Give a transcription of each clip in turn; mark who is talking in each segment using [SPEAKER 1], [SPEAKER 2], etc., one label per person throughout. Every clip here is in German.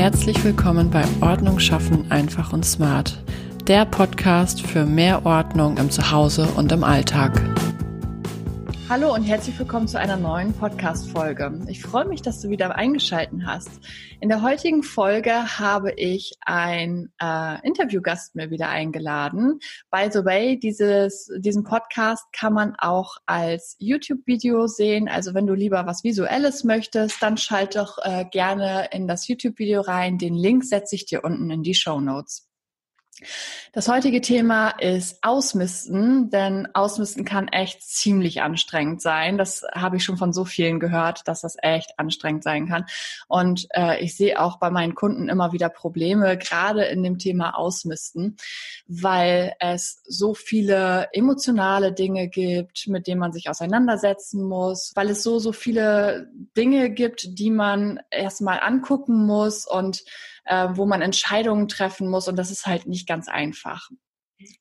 [SPEAKER 1] Herzlich willkommen bei Ordnung schaffen einfach und smart, der Podcast für mehr Ordnung im Zuhause und im Alltag. Hallo und herzlich willkommen zu einer neuen Podcast-Folge. Ich freue mich, dass du wieder eingeschalten hast. In der heutigen Folge habe ich einen äh, Interviewgast mir wieder eingeladen. By the way, dieses, diesen Podcast kann man auch als YouTube-Video sehen. Also wenn du lieber was Visuelles möchtest, dann schalt doch äh, gerne in das YouTube-Video rein. Den Link setze ich dir unten in die Show Notes. Das heutige Thema ist Ausmisten, denn Ausmisten kann echt ziemlich anstrengend sein. Das habe ich schon von so vielen gehört, dass das echt anstrengend sein kann. Und äh, ich sehe auch bei meinen Kunden immer wieder Probleme, gerade in dem Thema Ausmisten, weil es so viele emotionale Dinge gibt, mit denen man sich auseinandersetzen muss, weil es so, so viele Dinge gibt, die man erstmal angucken muss und äh, wo man Entscheidungen treffen muss und das ist halt nicht ganz einfach.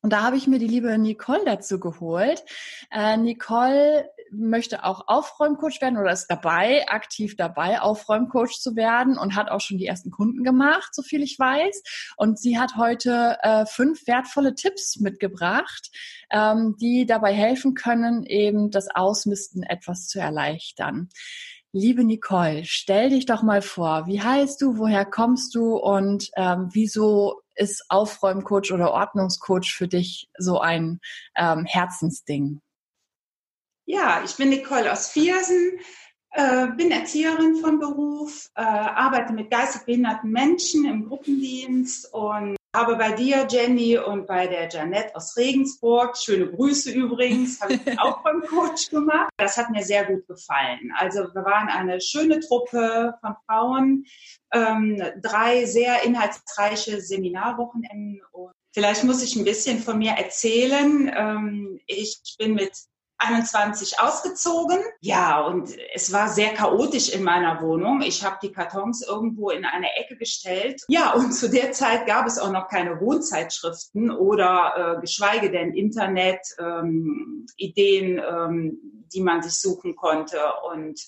[SPEAKER 1] Und da habe ich mir die liebe Nicole dazu geholt. Äh, Nicole möchte auch Aufräumcoach werden oder ist dabei, aktiv dabei, Aufräumcoach zu werden und hat auch schon die ersten Kunden gemacht, so viel ich weiß. Und sie hat heute äh, fünf wertvolle Tipps mitgebracht, ähm, die dabei helfen können, eben das Ausmisten etwas zu erleichtern. Liebe Nicole, stell dich doch mal vor, wie heißt du, woher kommst du? Und ähm, wieso ist Aufräumcoach oder Ordnungscoach für dich so ein ähm, Herzensding?
[SPEAKER 2] Ja, ich bin Nicole aus Viersen, äh, bin Erzieherin von Beruf, äh, arbeite mit geistig behinderten Menschen im Gruppendienst und habe bei dir, Jenny, und bei der Janette aus Regensburg, schöne Grüße übrigens, habe ich auch beim Coach gemacht. Das hat mir sehr gut gefallen. Also wir waren eine schöne Truppe von Frauen, ähm, drei sehr inhaltsreiche Seminarwochenenden. Und vielleicht muss ich ein bisschen von mir erzählen. Ähm, ich bin mit 21 ausgezogen. Ja, und es war sehr chaotisch in meiner Wohnung. Ich habe die Kartons irgendwo in eine Ecke gestellt. Ja, und zu der Zeit gab es auch noch keine Wohnzeitschriften oder äh, geschweige denn Internet, ähm, Ideen, ähm, die man sich suchen konnte. Und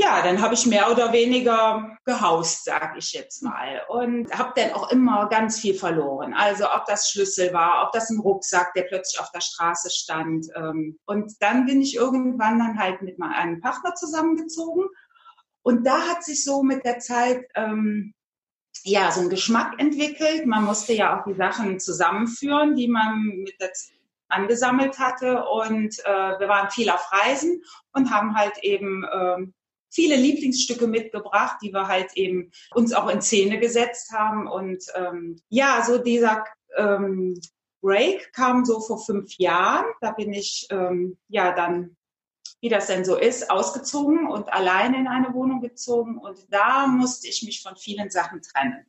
[SPEAKER 2] ja, dann habe ich mehr oder weniger gehaust, sag ich jetzt mal. Und habe dann auch immer ganz viel verloren. Also ob das Schlüssel war, ob das ein Rucksack, der plötzlich auf der Straße stand. Ähm, und dann bin ich irgendwann dann halt mit meinem Partner zusammengezogen. Und da hat sich so mit der Zeit ähm, ja so ein Geschmack entwickelt. Man musste ja auch die Sachen zusammenführen, die man mit der angesammelt hatte. Und äh, wir waren viel auf Reisen und haben halt eben ähm, viele Lieblingsstücke mitgebracht, die wir halt eben uns auch in Szene gesetzt haben. Und ähm, ja, so dieser ähm, Break kam so vor fünf Jahren. Da bin ich ähm, ja dann, wie das denn so ist, ausgezogen und alleine in eine Wohnung gezogen. Und da musste ich mich von vielen Sachen trennen.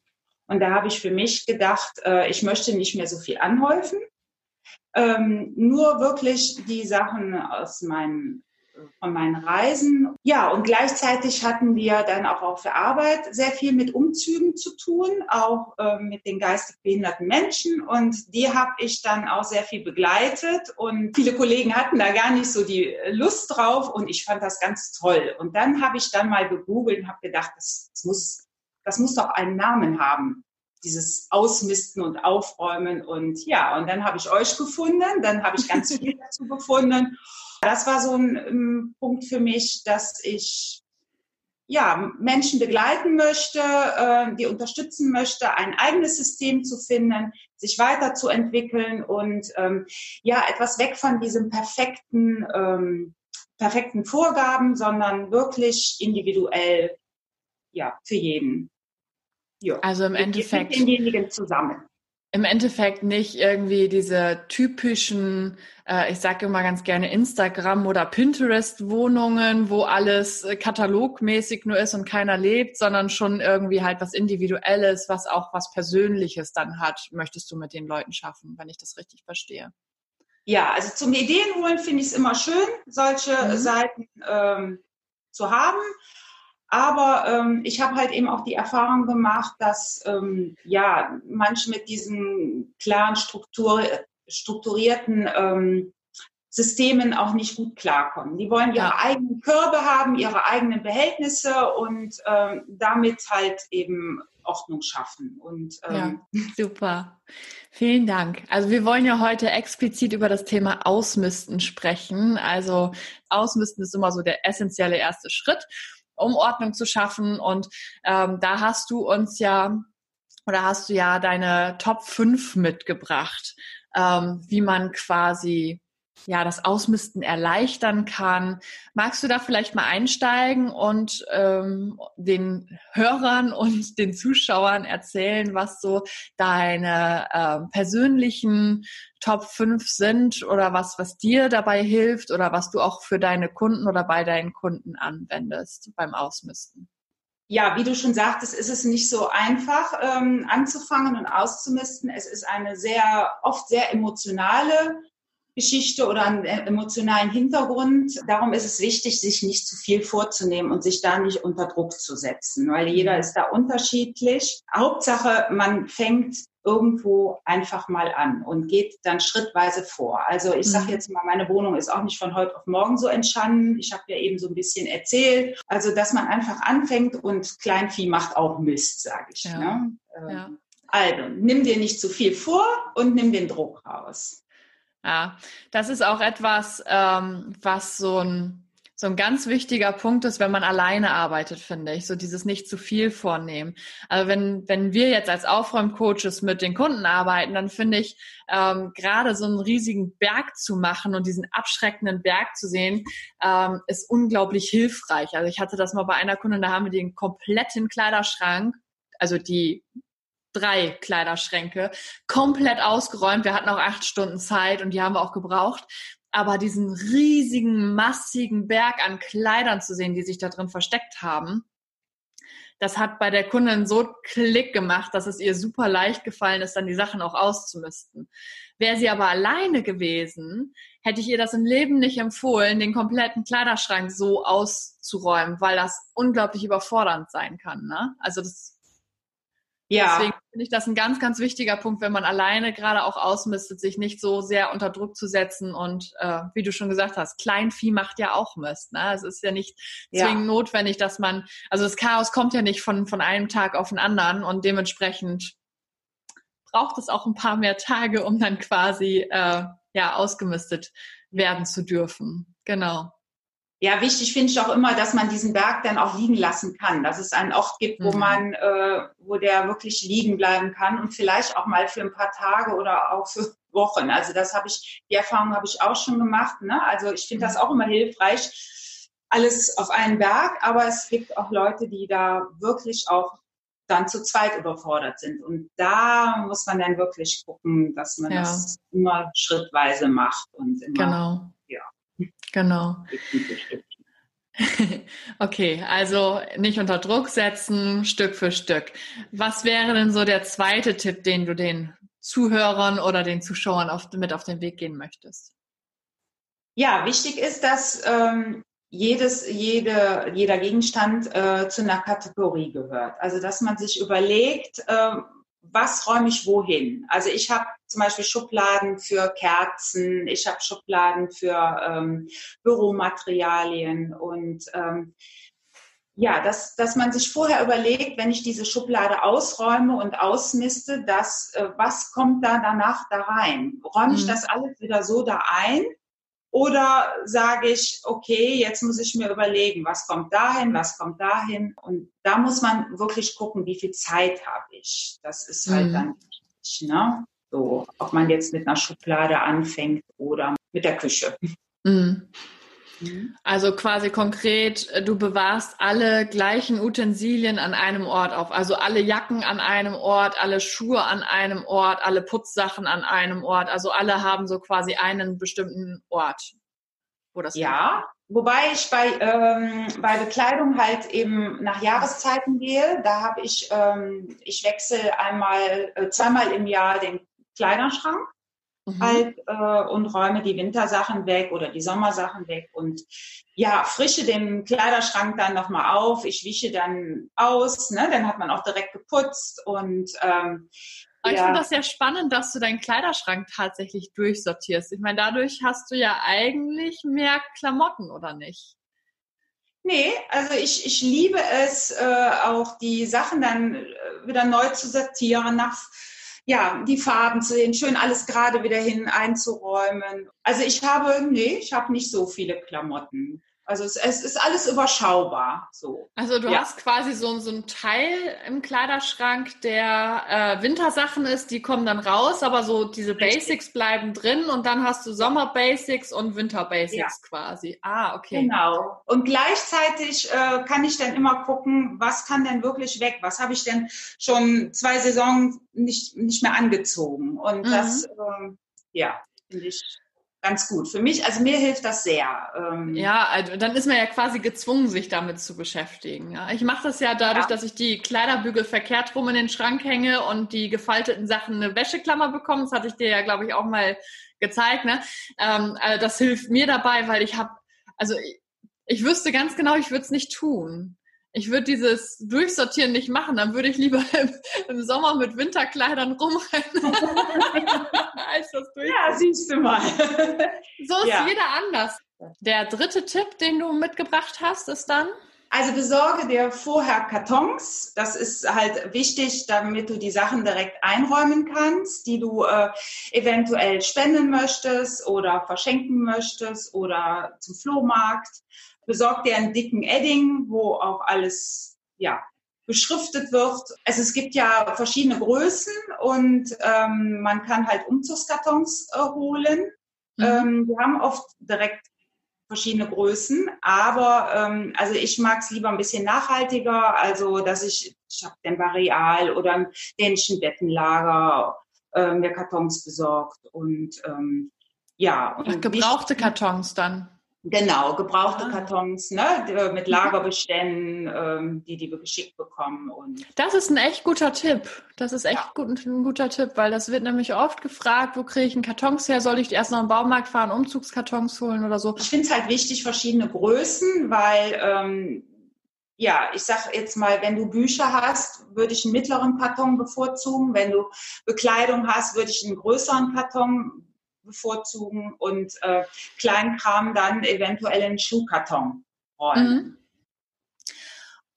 [SPEAKER 2] Und da habe ich für mich gedacht, äh, ich möchte nicht mehr so viel anhäufen. Ähm, nur wirklich die Sachen aus meinem von meinen Reisen. Ja, und gleichzeitig hatten wir dann auch auf der Arbeit sehr viel mit Umzügen zu tun, auch äh, mit den geistig behinderten Menschen. Und die habe ich dann auch sehr viel begleitet. Und viele Kollegen hatten da gar nicht so die Lust drauf. Und ich fand das ganz toll. Und dann habe ich dann mal gegoogelt und habe gedacht, das, das, muss, das muss doch einen Namen haben dieses Ausmisten und Aufräumen und ja, und dann habe ich euch gefunden, dann habe ich ganz viel dazu gefunden das war so ein, ähm, Punkt für mich, dass ich ja, Menschen begleiten möchte, äh, die unterstützen möchte, ein eigenes System zu finden, sich weiterzuentwickeln und ähm, ja, etwas weg von diesem perfekten, ähm, perfekten Vorgaben, sondern wirklich individuell, ja, für jeden.
[SPEAKER 1] Ja. Also im Endeffekt.
[SPEAKER 2] Mit denjenigen zusammen
[SPEAKER 1] im Endeffekt nicht irgendwie diese typischen, äh, ich sage immer ganz gerne Instagram oder Pinterest-Wohnungen, wo alles äh, katalogmäßig nur ist und keiner lebt, sondern schon irgendwie halt was Individuelles, was auch was Persönliches dann hat, möchtest du mit den Leuten schaffen, wenn ich das richtig verstehe.
[SPEAKER 2] Ja, also zum Ideen holen finde ich es immer schön, solche mhm. Seiten ähm, zu haben. Aber ähm, ich habe halt eben auch die Erfahrung gemacht, dass ähm, ja manche mit diesen klaren Struktur, strukturierten ähm, Systemen auch nicht gut klarkommen. Die wollen ihre ja. eigenen Körbe haben, ihre eigenen Behältnisse und ähm, damit halt eben Ordnung schaffen. Und,
[SPEAKER 1] ähm, ja, super. Vielen Dank. Also wir wollen ja heute explizit über das Thema Ausmisten sprechen. Also Ausmisten ist immer so der essentielle erste Schritt, um Ordnung zu schaffen. Und ähm, da hast du uns ja oder hast du ja deine Top 5 mitgebracht, ähm, wie man quasi ja, das Ausmisten erleichtern kann. Magst du da vielleicht mal einsteigen und ähm, den Hörern und den Zuschauern erzählen, was so deine ähm, persönlichen Top 5 sind oder was, was dir dabei hilft oder was du auch für deine Kunden oder bei deinen Kunden anwendest beim Ausmisten?
[SPEAKER 2] Ja, wie du schon sagtest, ist es nicht so einfach ähm, anzufangen und auszumisten. Es ist eine sehr, oft sehr emotionale Geschichte oder einen emotionalen Hintergrund. Darum ist es wichtig, sich nicht zu viel vorzunehmen und sich da nicht unter Druck zu setzen, weil jeder ist da unterschiedlich. Hauptsache, man fängt irgendwo einfach mal an und geht dann schrittweise vor. Also ich sage mhm. jetzt mal, meine Wohnung ist auch nicht von heute auf morgen so entstanden. Ich habe ja eben so ein bisschen erzählt. Also dass man einfach anfängt und Kleinvieh macht auch Mist, sage ich. Ja. Ne? Ja. Also nimm dir nicht zu viel vor und nimm den Druck raus.
[SPEAKER 1] Ja, das ist auch etwas, ähm, was so ein, so ein ganz wichtiger Punkt ist, wenn man alleine arbeitet, finde ich. So dieses nicht zu viel vornehmen. Also wenn, wenn wir jetzt als Aufräumcoaches mit den Kunden arbeiten, dann finde ich, ähm, gerade so einen riesigen Berg zu machen und diesen abschreckenden Berg zu sehen, ähm, ist unglaublich hilfreich. Also ich hatte das mal bei einer Kundin, da haben wir den kompletten Kleiderschrank, also die drei Kleiderschränke, komplett ausgeräumt. Wir hatten auch acht Stunden Zeit und die haben wir auch gebraucht. Aber diesen riesigen, massigen Berg an Kleidern zu sehen, die sich da drin versteckt haben, das hat bei der Kundin so Klick gemacht, dass es ihr super leicht gefallen ist, dann die Sachen auch auszumisten. Wäre sie aber alleine gewesen, hätte ich ihr das im Leben nicht empfohlen, den kompletten Kleiderschrank so auszuräumen, weil das unglaublich überfordernd sein kann. Ne? Also das ja. Deswegen finde ich das ein ganz, ganz wichtiger Punkt, wenn man alleine gerade auch ausmistet, sich nicht so sehr unter Druck zu setzen und äh, wie du schon gesagt hast, Kleinvieh macht ja auch Mist. Ne? Es ist ja nicht zwingend ja. notwendig, dass man, also das Chaos kommt ja nicht von, von einem Tag auf den anderen und dementsprechend braucht es auch ein paar mehr Tage, um dann quasi äh, ja ausgemistet werden zu dürfen. Genau.
[SPEAKER 2] Ja, wichtig finde ich auch immer, dass man diesen Berg dann auch liegen lassen kann, dass es einen Ort gibt, wo mhm. man, äh, wo der wirklich liegen bleiben kann und vielleicht auch mal für ein paar Tage oder auch für Wochen. Also das habe ich, die Erfahrung habe ich auch schon gemacht. Ne? Also ich finde das auch immer hilfreich, alles auf einen Berg, aber es gibt auch Leute, die da wirklich auch dann zu zweit überfordert sind. Und da muss man dann wirklich gucken, dass man ja. das immer schrittweise macht und immer,
[SPEAKER 1] genau. Genau. Okay, also nicht unter Druck setzen, Stück für Stück. Was wäre denn so der zweite Tipp, den du den Zuhörern oder den Zuschauern auf, mit auf den Weg gehen möchtest?
[SPEAKER 2] Ja, wichtig ist, dass ähm, jedes, jede, jeder Gegenstand äh, zu einer Kategorie gehört. Also dass man sich überlegt, äh, was räume ich wohin? Also ich habe zum Beispiel Schubladen für Kerzen, ich habe Schubladen für ähm, Büromaterialien und ähm, ja, dass, dass man sich vorher überlegt, wenn ich diese Schublade ausräume und ausmiste, dass, äh, was kommt da danach da rein? Räume ich mhm. das alles wieder so da ein? Oder sage ich, okay, jetzt muss ich mir überlegen, was kommt dahin, was kommt dahin. Und da muss man wirklich gucken, wie viel Zeit habe ich. Das ist halt mhm. dann wichtig, ne? So, ob man jetzt mit einer Schublade anfängt oder mit der Küche.
[SPEAKER 1] Mhm. Mhm. Also quasi konkret, äh, du bewahrst alle gleichen Utensilien an einem Ort auf. Also alle Jacken an einem Ort, alle Schuhe an einem Ort, alle Putzsachen an einem Ort. Also alle haben so quasi einen bestimmten Ort,
[SPEAKER 2] wo das Ja, liegt. wobei ich bei, ähm, bei Bekleidung halt eben nach Jahreszeiten gehe. Da habe ich, ähm, ich wechsle einmal, äh, zweimal im Jahr den Kleiderschrank mhm. halt äh, und räume die Wintersachen weg oder die Sommersachen weg und ja, frische den Kleiderschrank dann nochmal auf. Ich wische dann aus, ne? dann hat man auch direkt geputzt und ähm,
[SPEAKER 1] Aber ja. ich finde das sehr spannend, dass du deinen Kleiderschrank tatsächlich durchsortierst. Ich meine, dadurch hast du ja eigentlich mehr Klamotten, oder nicht?
[SPEAKER 2] Nee, also ich, ich liebe es, äh, auch die Sachen dann äh, wieder neu zu sortieren, nach ja, die Farben zu sehen, schön alles gerade wieder hin einzuräumen. Also ich habe, nee, ich habe nicht so viele Klamotten. Also es, es, ist alles überschaubar. So.
[SPEAKER 1] Also du ja. hast quasi so, so einen Teil im Kleiderschrank, der äh, Wintersachen ist, die kommen dann raus, aber so diese Richtig. Basics bleiben drin und dann hast du Sommer-Basics und Winter-Basics ja. quasi. Ah, okay.
[SPEAKER 2] Genau. Und gleichzeitig äh, kann ich dann immer gucken, was kann denn wirklich weg? Was habe ich denn schon zwei Saisons nicht, nicht mehr angezogen? Und mhm. das, äh, ja, finde ich ganz gut. Für mich, also mir hilft das sehr.
[SPEAKER 1] Ähm ja, also dann ist man ja quasi gezwungen, sich damit zu beschäftigen. Ja. Ich mache das ja dadurch, ja. dass ich die Kleiderbügel verkehrt rum in den Schrank hänge und die gefalteten Sachen eine Wäscheklammer bekomme. Das hatte ich dir ja, glaube ich, auch mal gezeigt. Ne? Ähm, also das hilft mir dabei, weil ich habe, also ich, ich wüsste ganz genau, ich würde es nicht tun ich würde dieses Durchsortieren nicht machen, dann würde ich lieber im, im Sommer mit Winterkleidern rumrennen,
[SPEAKER 2] als das Ja, siehst du mal.
[SPEAKER 1] so ist ja. jeder anders. Der dritte Tipp, den du mitgebracht hast, ist dann?
[SPEAKER 2] Also besorge dir vorher Kartons. Das ist halt wichtig, damit du die Sachen direkt einräumen kannst, die du äh, eventuell spenden möchtest oder verschenken möchtest oder zum Flohmarkt besorgt dir einen dicken Edding, wo auch alles, ja, beschriftet wird. Also es gibt ja verschiedene Größen und ähm, man kann halt Umzugskartons äh, holen. Mhm. Ähm, wir haben oft direkt verschiedene Größen, aber ähm, also ich mag es lieber ein bisschen nachhaltiger, also dass ich, ich habe den Varial oder einen dänischen Bettenlager äh, mir Kartons besorgt und ähm, ja. Und
[SPEAKER 1] Ach, gebrauchte Kartons dann?
[SPEAKER 2] Genau, gebrauchte ah. Kartons ne, mit Lagerbeständen, ähm, die die wir geschickt bekommen. Und
[SPEAKER 1] das ist ein echt guter Tipp. Das ist echt ja. gut, ein guter Tipp, weil das wird nämlich oft gefragt, wo kriege ich einen Kartons her? Soll ich erst noch im Baumarkt fahren, Umzugskartons holen oder so?
[SPEAKER 2] Ich finde es halt wichtig, verschiedene Größen, weil ähm, ja, ich sag jetzt mal, wenn du Bücher hast, würde ich einen mittleren Karton bevorzugen. Wenn du Bekleidung hast, würde ich einen größeren Karton bevorzugen und äh, Kleinkram dann eventuell in Schuhkarton rollen. Mhm.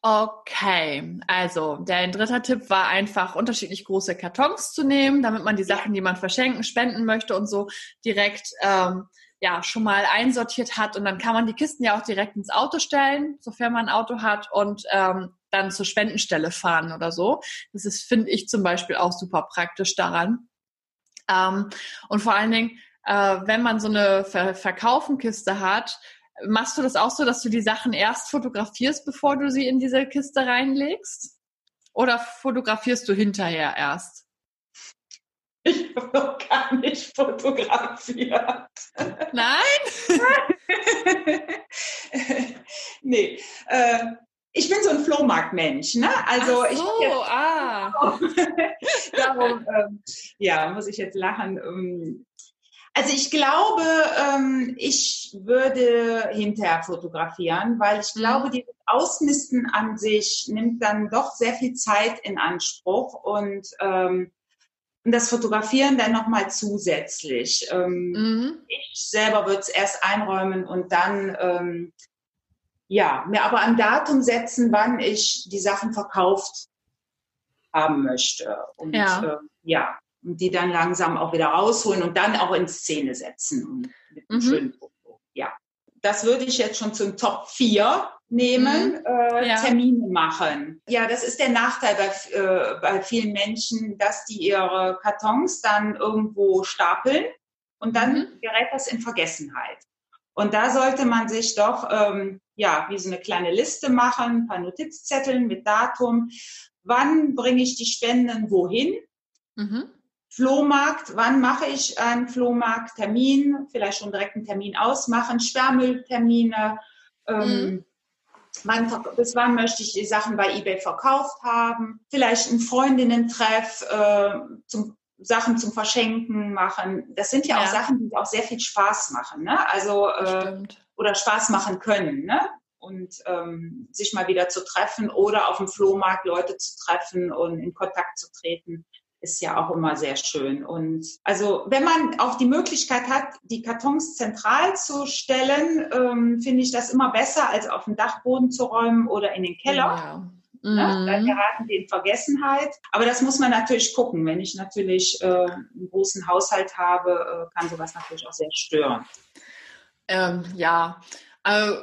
[SPEAKER 1] Okay, also der dritte Tipp war einfach unterschiedlich große Kartons zu nehmen, damit man die Sachen, die man verschenken, spenden möchte und so direkt ähm, ja schon mal einsortiert hat und dann kann man die Kisten ja auch direkt ins Auto stellen, sofern man ein Auto hat und ähm, dann zur Spendenstelle fahren oder so. Das ist finde ich zum Beispiel auch super praktisch daran. Ähm, und vor allen Dingen, äh, wenn man so eine Ver Verkaufenkiste hat, machst du das auch so, dass du die Sachen erst fotografierst, bevor du sie in diese Kiste reinlegst? Oder fotografierst du hinterher erst?
[SPEAKER 2] Ich habe noch gar nicht fotografiert.
[SPEAKER 1] Nein?
[SPEAKER 2] nee. Äh, ich bin so ein Flohmarktmensch, ne? Also
[SPEAKER 1] so, ich jetzt, ah.
[SPEAKER 2] darum, ähm, ja, muss ich jetzt lachen. Ähm, also ich glaube, ähm, ich würde hinterher fotografieren, weil ich glaube, mhm. dieses Ausmisten an sich nimmt dann doch sehr viel Zeit in Anspruch und ähm, und das Fotografieren dann nochmal zusätzlich. Ähm, mhm. Ich selber würde es erst einräumen und dann ähm, ja, mir aber ein Datum setzen, wann ich die Sachen verkauft haben möchte. Und ja, äh, ja und die dann langsam auch wieder rausholen und dann auch in Szene setzen mit einem mhm. schönen Foto. Ja, das würde ich jetzt schon zum Top 4 nehmen, mhm. äh, ja. Termine machen. Ja, das ist der Nachteil bei, äh, bei vielen Menschen, dass die ihre Kartons dann irgendwo stapeln und dann mhm. gerät das in Vergessenheit. Und da sollte man sich doch, ähm, ja, wie so eine kleine Liste machen, ein paar Notizzetteln mit Datum. Wann bringe ich die Spenden wohin? Mhm. Flohmarkt, wann mache ich einen Flohmarkttermin? Vielleicht schon direkt einen Termin ausmachen, Sperrmülltermine. Ähm, mhm. wann, bis wann möchte ich die Sachen bei eBay verkauft haben? Vielleicht ein Freundinnen-Treff äh, zum Sachen zum Verschenken machen. Das sind ja, ja, auch Sachen, die auch sehr viel Spaß machen. Ne? Also äh, oder Spaß machen können. Ne? Und ähm, sich mal wieder zu treffen oder auf dem Flohmarkt Leute zu treffen und in Kontakt zu treten ist ja auch immer sehr schön. Und also wenn man auch die Möglichkeit hat, die Kartons zentral zu stellen, ähm, finde ich das immer besser, als auf den Dachboden zu räumen oder in den Keller. Ja. Ne? Mhm. Dann geraten die in Vergessenheit. Aber das muss man natürlich gucken. Wenn ich natürlich äh, einen großen Haushalt habe, äh, kann sowas natürlich auch sehr stören.
[SPEAKER 1] Ähm, ja, also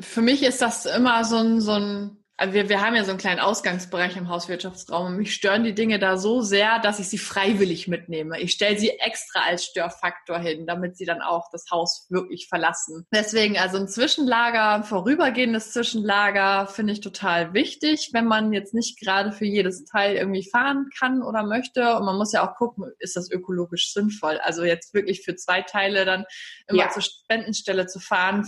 [SPEAKER 1] für mich ist das immer so ein, so ein also wir, wir haben ja so einen kleinen Ausgangsbereich im Hauswirtschaftsraum und mich stören die Dinge da so sehr, dass ich sie freiwillig mitnehme. Ich stelle sie extra als Störfaktor hin, damit sie dann auch das Haus wirklich verlassen. Deswegen also ein Zwischenlager, ein vorübergehendes Zwischenlager finde ich total wichtig, wenn man jetzt nicht gerade für jedes Teil irgendwie fahren kann oder möchte. Und man muss ja auch gucken, ist das ökologisch sinnvoll? Also jetzt wirklich für zwei Teile dann immer ja. zur Spendenstelle zu fahren,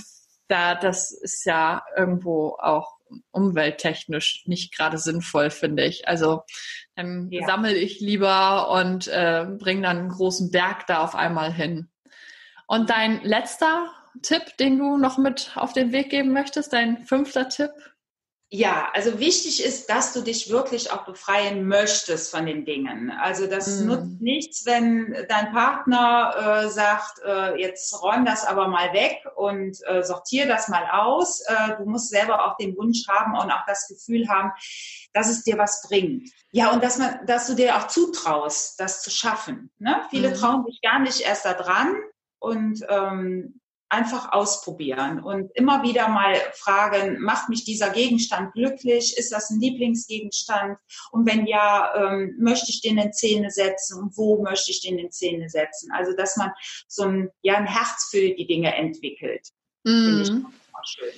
[SPEAKER 1] da, das ist ja irgendwo auch umwelttechnisch nicht gerade sinnvoll, finde ich. Also dann ja. sammle ich lieber und äh, bringe dann einen großen Berg da auf einmal hin. Und dein letzter Tipp, den du noch mit auf den Weg geben möchtest, dein fünfter Tipp?
[SPEAKER 2] Ja, also wichtig ist, dass du dich wirklich auch befreien möchtest von den Dingen. Also das mm. nutzt nichts, wenn dein Partner äh, sagt, äh, jetzt räum das aber mal weg und äh, sortier das mal aus. Äh, du musst selber auch den Wunsch haben und auch das Gefühl haben, dass es dir was bringt. Ja, und dass man, dass du dir auch zutraust, das zu schaffen. Ne? Viele mm. trauen sich gar nicht erst da dran und ähm, einfach ausprobieren und immer wieder mal fragen, macht mich dieser Gegenstand glücklich? Ist das ein Lieblingsgegenstand? Und wenn ja, ähm, möchte ich den in Zähne setzen? Und wo möchte ich den in Zähne setzen? Also, dass man so ein, ja, ein Herz für die Dinge entwickelt. Mhm. Finde ich auch schön.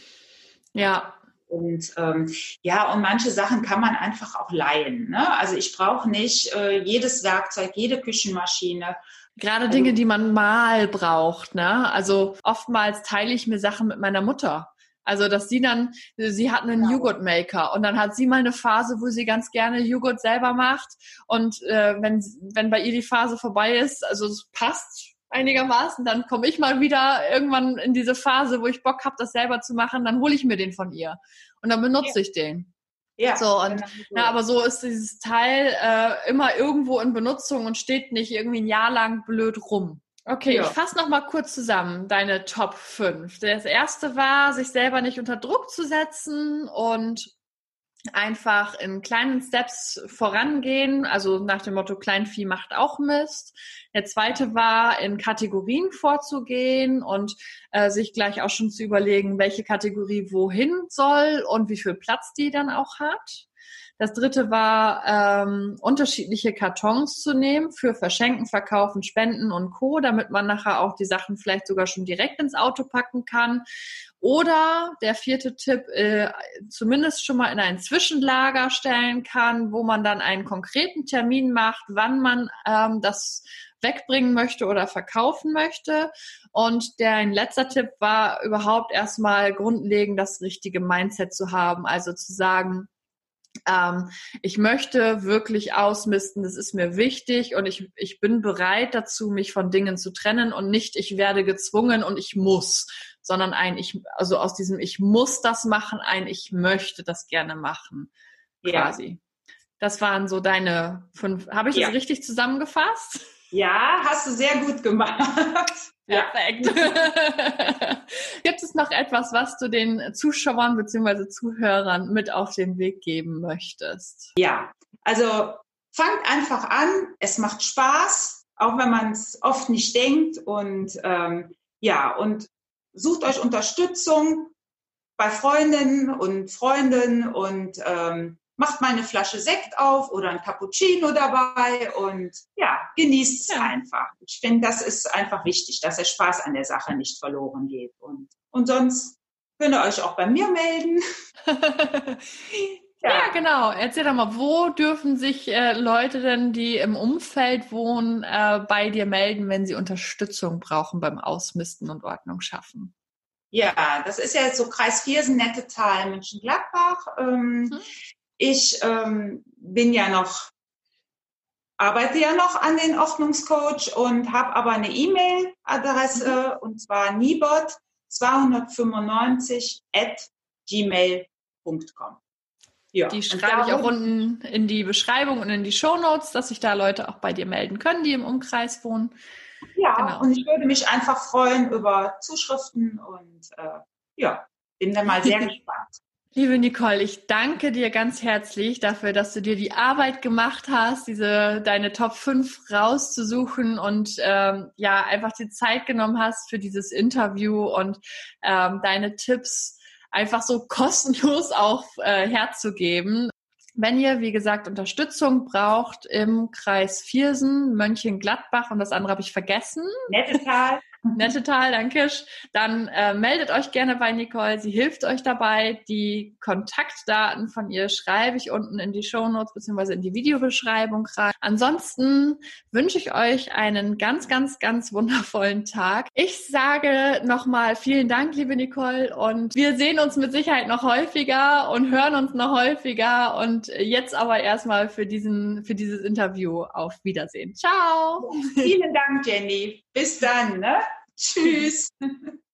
[SPEAKER 1] Ja,
[SPEAKER 2] und ähm, ja, und manche Sachen kann man einfach auch leihen. Ne? Also ich brauche nicht äh, jedes Werkzeug, jede Küchenmaschine
[SPEAKER 1] Gerade also, Dinge, die man mal braucht, ne? Also oftmals teile ich mir Sachen mit meiner Mutter. Also, dass sie dann, sie hat einen ja. Joghurtmaker und dann hat sie mal eine Phase, wo sie ganz gerne Joghurt selber macht. Und äh, wenn, wenn bei ihr die Phase vorbei ist, also es passt einigermaßen, dann komme ich mal wieder irgendwann in diese Phase, wo ich Bock habe, das selber zu machen, dann hole ich mir den von ihr und dann benutze ja. ich den. Ja, so, und, ja, aber so ist dieses Teil äh, immer irgendwo in Benutzung und steht nicht irgendwie ein Jahr lang blöd rum. Okay, ja. ich fasse noch mal kurz zusammen deine Top 5. Das erste war, sich selber nicht unter Druck zu setzen und einfach in kleinen Steps vorangehen, also nach dem Motto Kleinvieh macht auch Mist. Der zweite war, in Kategorien vorzugehen und äh, sich gleich auch schon zu überlegen, welche Kategorie wohin soll und wie viel Platz die dann auch hat. Das dritte war, ähm, unterschiedliche Kartons zu nehmen für Verschenken, Verkaufen, Spenden und Co., damit man nachher auch die Sachen vielleicht sogar schon direkt ins Auto packen kann. Oder der vierte Tipp, äh, zumindest schon mal in ein Zwischenlager stellen kann, wo man dann einen konkreten Termin macht, wann man ähm, das wegbringen möchte oder verkaufen möchte. Und der ein letzter Tipp war überhaupt erstmal grundlegend das richtige Mindset zu haben. Also zu sagen, ähm, ich möchte wirklich ausmisten, das ist mir wichtig und ich, ich bin bereit dazu, mich von Dingen zu trennen und nicht, ich werde gezwungen und ich muss, sondern ein, ich, also aus diesem, ich muss das machen, ein, ich möchte das gerne machen, quasi. Ja. Das waren so deine fünf, habe ich ja. das richtig zusammengefasst?
[SPEAKER 2] Ja, hast du sehr gut gemacht.
[SPEAKER 1] Perfekt. Gibt es noch etwas, was du den Zuschauern bzw. Zuhörern mit auf den Weg geben möchtest?
[SPEAKER 2] Ja, also fangt einfach an. Es macht Spaß, auch wenn man es oft nicht denkt. Und ähm, ja, und sucht euch Unterstützung bei Freundinnen und Freunden und ähm, macht mal eine Flasche Sekt auf oder ein Cappuccino dabei und ja, genießt es ja. einfach. Ich finde, das ist einfach wichtig, dass der Spaß an der Sache nicht verloren geht. Und, und sonst könnt ihr euch auch bei mir melden.
[SPEAKER 1] Ja. ja. genau. Erzähl doch mal, wo dürfen sich äh, Leute denn, die im Umfeld wohnen, äh, bei dir melden, wenn sie Unterstützung brauchen beim Ausmisten und Ordnung schaffen?
[SPEAKER 2] Ja, das ist ja jetzt so Kreis Viersen, Nettetal, München-Gladbach. Ähm, mhm. Ich ähm, bin ja noch, arbeite ja noch an den Ordnungscoach und habe aber eine E-Mail-Adresse mhm. und zwar nibot 295 at gmail.com.
[SPEAKER 1] Ja. Die schreibe ich auch unten in die Beschreibung und in die Show Notes, dass sich da Leute auch bei dir melden können, die im Umkreis wohnen.
[SPEAKER 2] Ja, genau. und ich würde mich einfach freuen über Zuschriften und äh, ja, bin da mal sehr gespannt.
[SPEAKER 1] Liebe Nicole, ich danke dir ganz herzlich dafür, dass du dir die Arbeit gemacht hast, diese deine Top 5 rauszusuchen und ähm, ja, einfach die Zeit genommen hast für dieses Interview und ähm, deine Tipps einfach so kostenlos auch äh, herzugeben. Wenn ihr, wie gesagt, Unterstützung braucht im Kreis Viersen, Mönchengladbach und das andere habe ich vergessen.
[SPEAKER 2] Nettetal.
[SPEAKER 1] Nettetal, danke. Dann äh, meldet euch gerne bei Nicole. Sie hilft euch dabei. Die Kontaktdaten von ihr schreibe ich unten in die Show Notes beziehungsweise in die Videobeschreibung rein. Ansonsten wünsche ich euch einen ganz, ganz, ganz wundervollen Tag. Ich sage nochmal vielen Dank, liebe Nicole, und wir sehen uns mit Sicherheit noch häufiger und hören uns noch häufiger. Und jetzt aber erstmal für diesen, für dieses Interview auf Wiedersehen. Ciao.
[SPEAKER 2] Vielen Dank, Jenny. Bis dann. Ne? Tschüss.